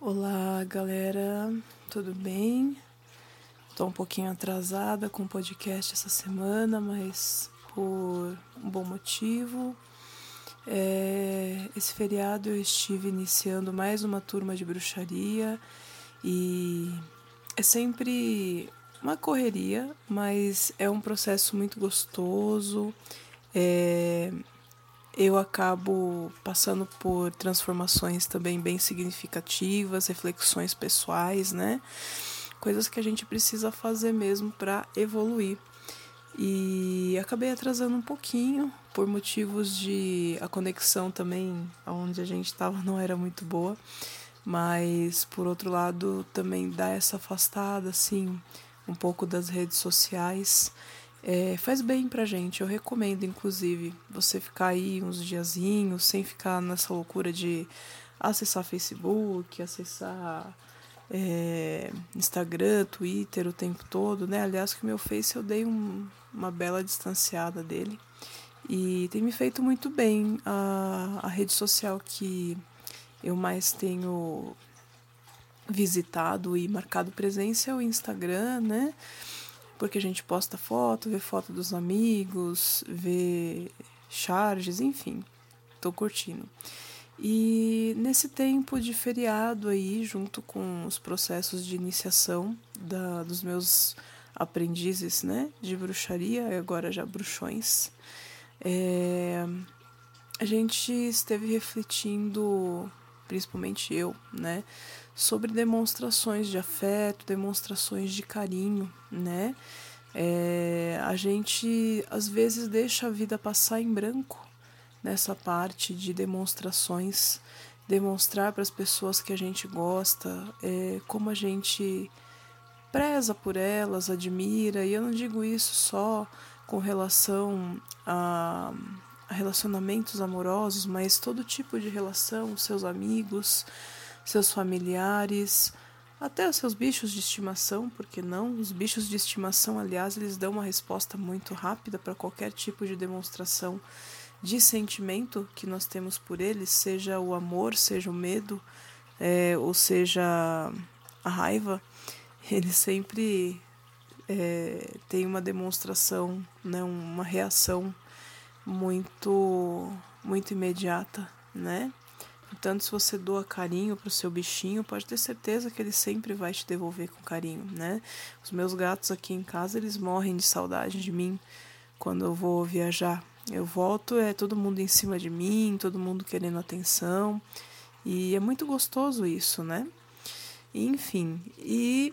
Olá, galera, tudo bem? Estou um pouquinho atrasada com o podcast essa semana, mas por um bom motivo. É, esse feriado eu estive iniciando mais uma turma de bruxaria e é sempre uma correria, mas é um processo muito gostoso. É, eu acabo passando por transformações também bem significativas, reflexões pessoais, né? Coisas que a gente precisa fazer mesmo para evoluir. E acabei atrasando um pouquinho por motivos de a conexão também onde a gente estava não era muito boa, mas por outro lado também dá essa afastada assim um pouco das redes sociais é, faz bem pra gente, eu recomendo, inclusive, você ficar aí uns diazinhos, sem ficar nessa loucura de acessar Facebook, acessar é, Instagram, Twitter o tempo todo, né? Aliás, que meu Face eu dei um, uma bela distanciada dele. E tem me feito muito bem a, a rede social que eu mais tenho visitado e marcado presença é o Instagram, né? Porque a gente posta foto, vê foto dos amigos, vê charges, enfim, tô curtindo. E nesse tempo de feriado aí, junto com os processos de iniciação da, dos meus aprendizes, né, de bruxaria, agora já bruxões, é, a gente esteve refletindo, principalmente eu, né, sobre demonstrações de afeto, demonstrações de carinho, né? É, a gente às vezes deixa a vida passar em branco nessa parte de demonstrações, demonstrar para as pessoas que a gente gosta, é, como a gente preza por elas, admira, e eu não digo isso só com relação a, a relacionamentos amorosos, mas todo tipo de relação, seus amigos, seus familiares, até os seus bichos de estimação, porque não? Os bichos de estimação, aliás, eles dão uma resposta muito rápida para qualquer tipo de demonstração de sentimento que nós temos por eles, seja o amor, seja o medo, é, ou seja a raiva, eles sempre é, têm uma demonstração, né, uma reação muito, muito imediata, né? Portanto, se você doa carinho para o seu bichinho, pode ter certeza que ele sempre vai te devolver com carinho, né? Os meus gatos aqui em casa, eles morrem de saudade de mim quando eu vou viajar. Eu volto, é todo mundo em cima de mim, todo mundo querendo atenção. E é muito gostoso isso, né? Enfim, e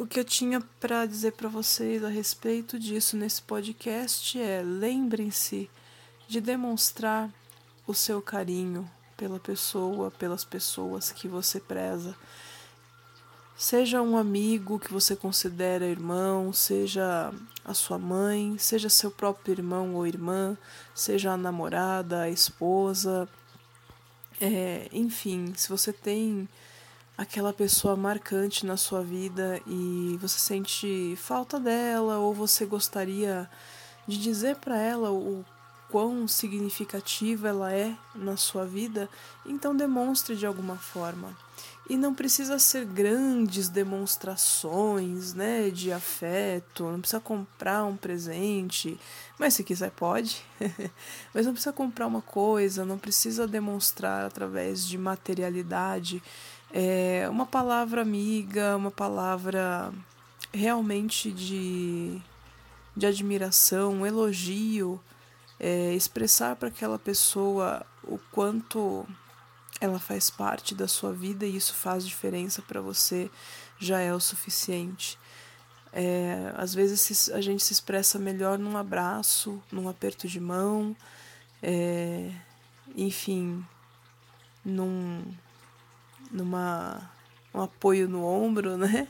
o que eu tinha para dizer para vocês a respeito disso nesse podcast é: lembrem-se de demonstrar o seu carinho, pela pessoa, pelas pessoas que você preza. Seja um amigo que você considera irmão, seja a sua mãe, seja seu próprio irmão ou irmã, seja a namorada, a esposa, é, enfim, se você tem aquela pessoa marcante na sua vida e você sente falta dela ou você gostaria de dizer para ela o quão significativa ela é na sua vida, então demonstre de alguma forma. E não precisa ser grandes demonstrações, né, de afeto, não precisa comprar um presente, mas se quiser pode. mas não precisa comprar uma coisa, não precisa demonstrar através de materialidade. É, uma palavra amiga, uma palavra realmente de, de admiração, um elogio, é, expressar para aquela pessoa o quanto ela faz parte da sua vida e isso faz diferença para você já é o suficiente. É, às vezes a gente se expressa melhor num abraço, num aperto de mão, é, enfim, num numa um apoio no ombro, né?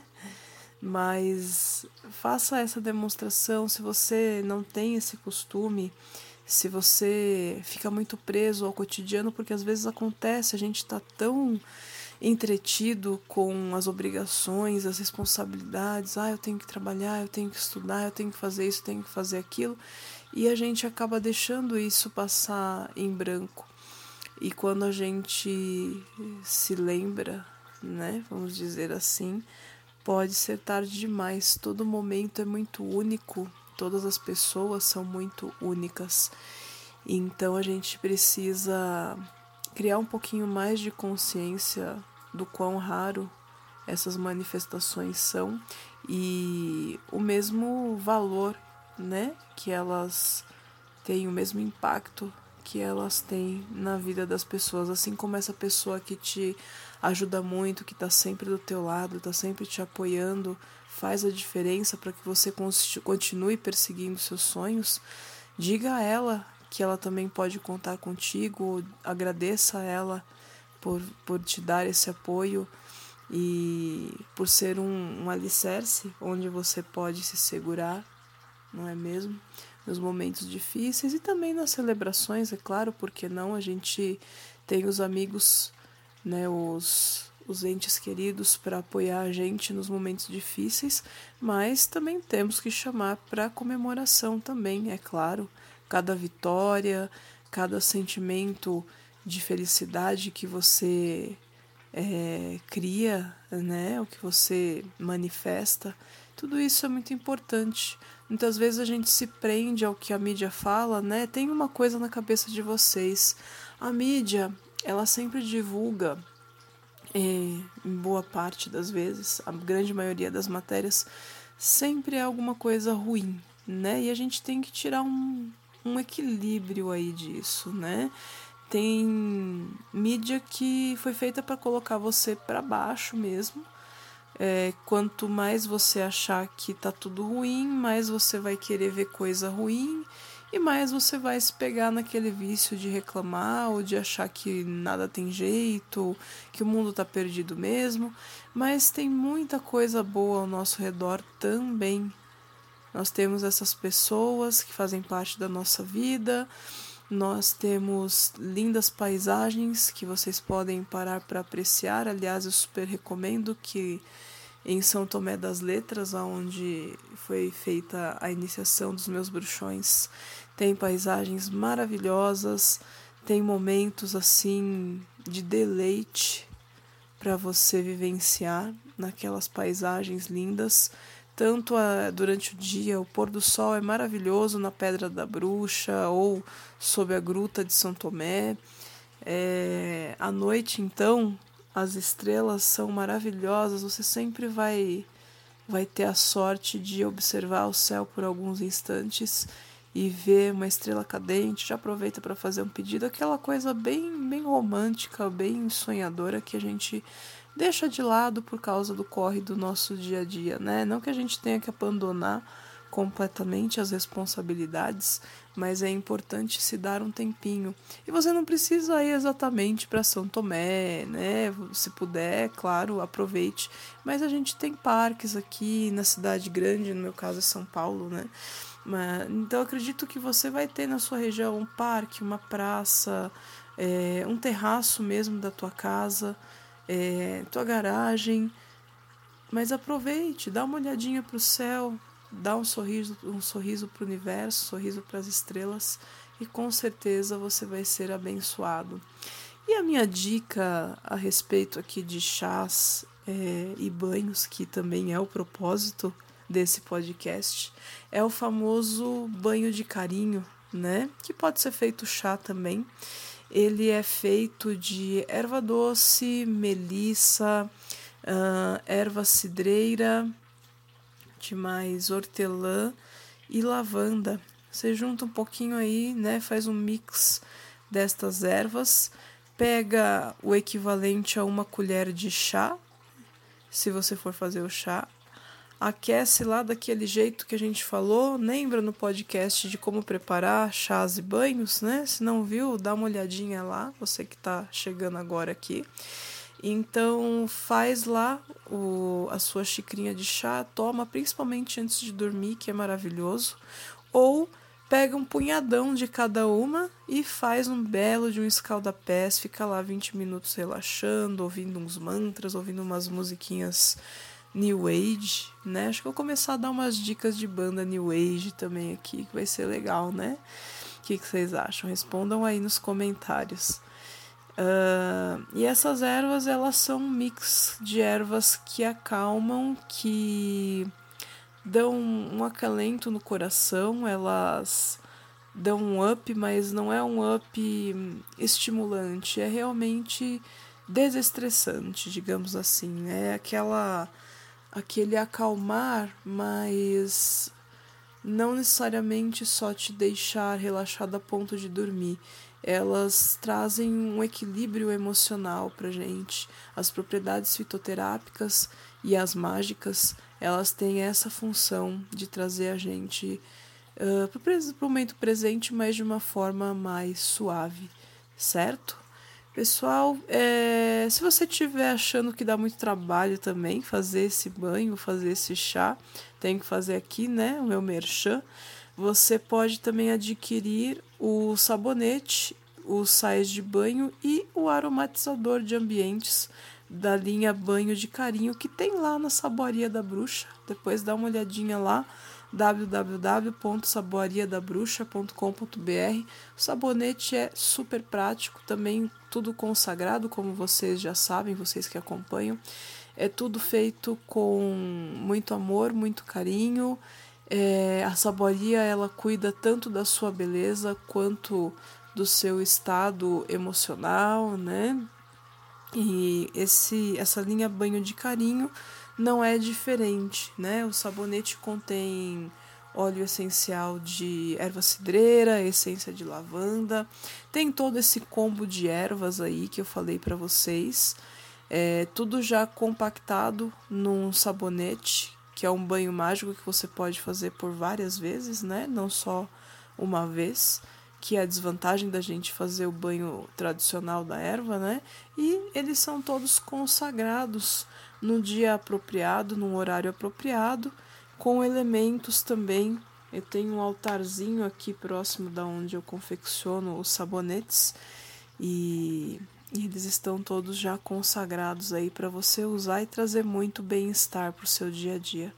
Mas faça essa demonstração se você não tem esse costume se você fica muito preso ao cotidiano, porque às vezes acontece, a gente está tão entretido com as obrigações, as responsabilidades, ah, eu tenho que trabalhar, eu tenho que estudar, eu tenho que fazer isso, eu tenho que fazer aquilo, e a gente acaba deixando isso passar em branco. E quando a gente se lembra né? Vamos dizer assim, pode ser tarde demais. Todo momento é muito único, todas as pessoas são muito únicas. Então a gente precisa criar um pouquinho mais de consciência do quão raro essas manifestações são e o mesmo valor, né, que elas têm o mesmo impacto que elas têm na vida das pessoas, assim como essa pessoa que te ajuda muito, que está sempre do teu lado, está sempre te apoiando, faz a diferença para que você continue perseguindo seus sonhos. Diga a ela que ela também pode contar contigo, agradeça a ela por, por te dar esse apoio e por ser um, um alicerce onde você pode se segurar, não é mesmo? Nos momentos difíceis e também nas celebrações, é claro, porque não? A gente tem os amigos, né, os, os entes queridos para apoiar a gente nos momentos difíceis, mas também temos que chamar para comemoração também, é claro cada vitória, cada sentimento de felicidade que você é, cria, né, o que você manifesta, tudo isso é muito importante. Muitas vezes a gente se prende ao que a mídia fala, né? Tem uma coisa na cabeça de vocês. A mídia, ela sempre divulga, é, em boa parte das vezes, a grande maioria das matérias, sempre é alguma coisa ruim, né? E a gente tem que tirar um, um equilíbrio aí disso, né? Tem mídia que foi feita para colocar você para baixo mesmo. É, quanto mais você achar que tá tudo ruim, mais você vai querer ver coisa ruim e mais você vai se pegar naquele vício de reclamar ou de achar que nada tem jeito, que o mundo tá perdido mesmo. Mas tem muita coisa boa ao nosso redor também, nós temos essas pessoas que fazem parte da nossa vida, nós temos lindas paisagens que vocês podem parar para apreciar. Aliás, eu super recomendo que em São Tomé das Letras, onde foi feita a iniciação dos meus bruxões, tem paisagens maravilhosas, tem momentos assim de deleite para você vivenciar naquelas paisagens lindas tanto a, durante o dia, o pôr do sol é maravilhoso na Pedra da Bruxa ou sob a Gruta de São Tomé. É, à noite, então, as estrelas são maravilhosas, você sempre vai, vai ter a sorte de observar o céu por alguns instantes e ver uma estrela cadente. Já aproveita para fazer um pedido, aquela coisa bem, bem romântica, bem sonhadora que a gente deixa de lado por causa do corre do nosso dia a dia, né? Não que a gente tenha que abandonar completamente as responsabilidades, mas é importante se dar um tempinho. E você não precisa ir exatamente para São Tomé, né? Se puder, claro, aproveite. Mas a gente tem parques aqui na cidade grande, no meu caso é São Paulo, né? Então acredito que você vai ter na sua região um parque, uma praça, é, um terraço mesmo da tua casa é, tua garagem. Mas aproveite, dá uma olhadinha para o céu, dá um sorriso, um sorriso para o universo, um sorriso para as estrelas e com certeza você vai ser abençoado. E a minha dica a respeito aqui de chás é, e banhos, que também é o propósito desse podcast, é o famoso banho de carinho, né? Que pode ser feito chá também. Ele é feito de erva doce, melissa, uh, erva cidreira, de mais hortelã e lavanda. Você junta um pouquinho aí, né? Faz um mix destas ervas, pega o equivalente a uma colher de chá, se você for fazer o chá, aquece lá daquele jeito que a gente falou. Lembra no podcast de como preparar chás e banhos, né? Se não viu, dá uma olhadinha lá, você que está chegando agora aqui. Então faz lá o, a sua xicrinha de chá, toma principalmente antes de dormir, que é maravilhoso. Ou pega um punhadão de cada uma e faz um belo de um escaldapés, fica lá 20 minutos relaxando, ouvindo uns mantras, ouvindo umas musiquinhas New Age, né? Acho que vou começar a dar umas dicas de banda New Age também aqui, que vai ser legal, né? O que, que vocês acham? Respondam aí nos comentários. Uh, e essas ervas elas são um mix de ervas que acalmam, que dão um acalento no coração, elas dão um up, mas não é um up estimulante, é realmente desestressante, digamos assim. É aquela aquele acalmar, mas não necessariamente só te deixar relaxado a ponto de dormir. Elas trazem um equilíbrio emocional para gente. As propriedades fitoterápicas e as mágicas, elas têm essa função de trazer a gente uh, para o momento presente, mas de uma forma mais suave, certo? Pessoal, é, se você estiver achando que dá muito trabalho também fazer esse banho, fazer esse chá, tenho que fazer aqui, né, o meu merchan, você pode também adquirir o sabonete, os sais de banho e o aromatizador de ambientes da linha Banho de Carinho, que tem lá na Saboaria da Bruxa. Depois dá uma olhadinha lá www.saboariadabruxa.com.br. O sabonete é super prático, também tudo consagrado, como vocês já sabem, vocês que acompanham. É tudo feito com muito amor, muito carinho. É, a saboaria ela cuida tanto da sua beleza quanto do seu estado emocional, né? E esse, essa linha banho de carinho não é diferente, né? O sabonete contém óleo essencial de erva cidreira, essência de lavanda, tem todo esse combo de ervas aí que eu falei para vocês, é, tudo já compactado num sabonete, que é um banho mágico que você pode fazer por várias vezes, né? Não só uma vez que é a desvantagem da gente fazer o banho tradicional da erva, né? E eles são todos consagrados no dia apropriado, num horário apropriado, com elementos também. Eu tenho um altarzinho aqui próximo da onde eu confecciono os sabonetes e, e eles estão todos já consagrados aí para você usar e trazer muito bem-estar para o seu dia a dia.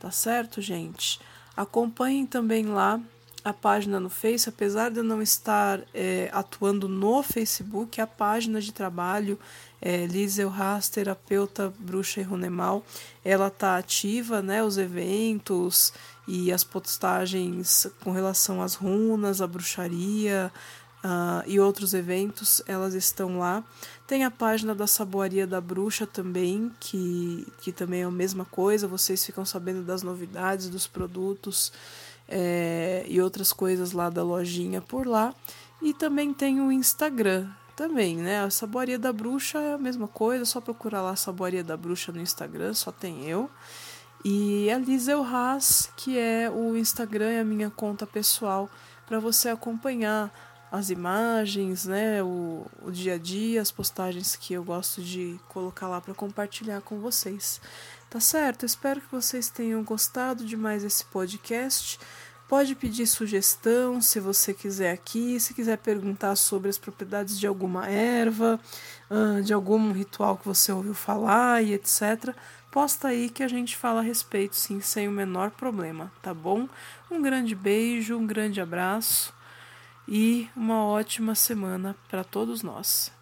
Tá certo, gente? Acompanhem também lá a página no Face, apesar de eu não estar é, atuando no Facebook, a página de trabalho é, Liz Elras, terapeuta bruxa e runemal, ela está ativa, né? Os eventos e as postagens com relação às runas, à bruxaria uh, e outros eventos, elas estão lá. Tem a página da Saboaria da Bruxa também, que, que também é a mesma coisa, vocês ficam sabendo das novidades, dos produtos é, e outras coisas lá da lojinha por lá. E também tem o Instagram também, né? A Saboaria da Bruxa é a mesma coisa, só procurar lá a Saboaria da Bruxa no Instagram, só tem eu. E a Lisa Haas, que é o Instagram e a minha conta pessoal, para você acompanhar as imagens, né, o, o dia a dia, as postagens que eu gosto de colocar lá para compartilhar com vocês. Tá certo? Espero que vocês tenham gostado de mais esse podcast. Pode pedir sugestão se você quiser aqui, se quiser perguntar sobre as propriedades de alguma erva, de algum ritual que você ouviu falar e etc. Posta aí que a gente fala a respeito, sim, sem o menor problema, tá bom? Um grande beijo, um grande abraço e uma ótima semana para todos nós.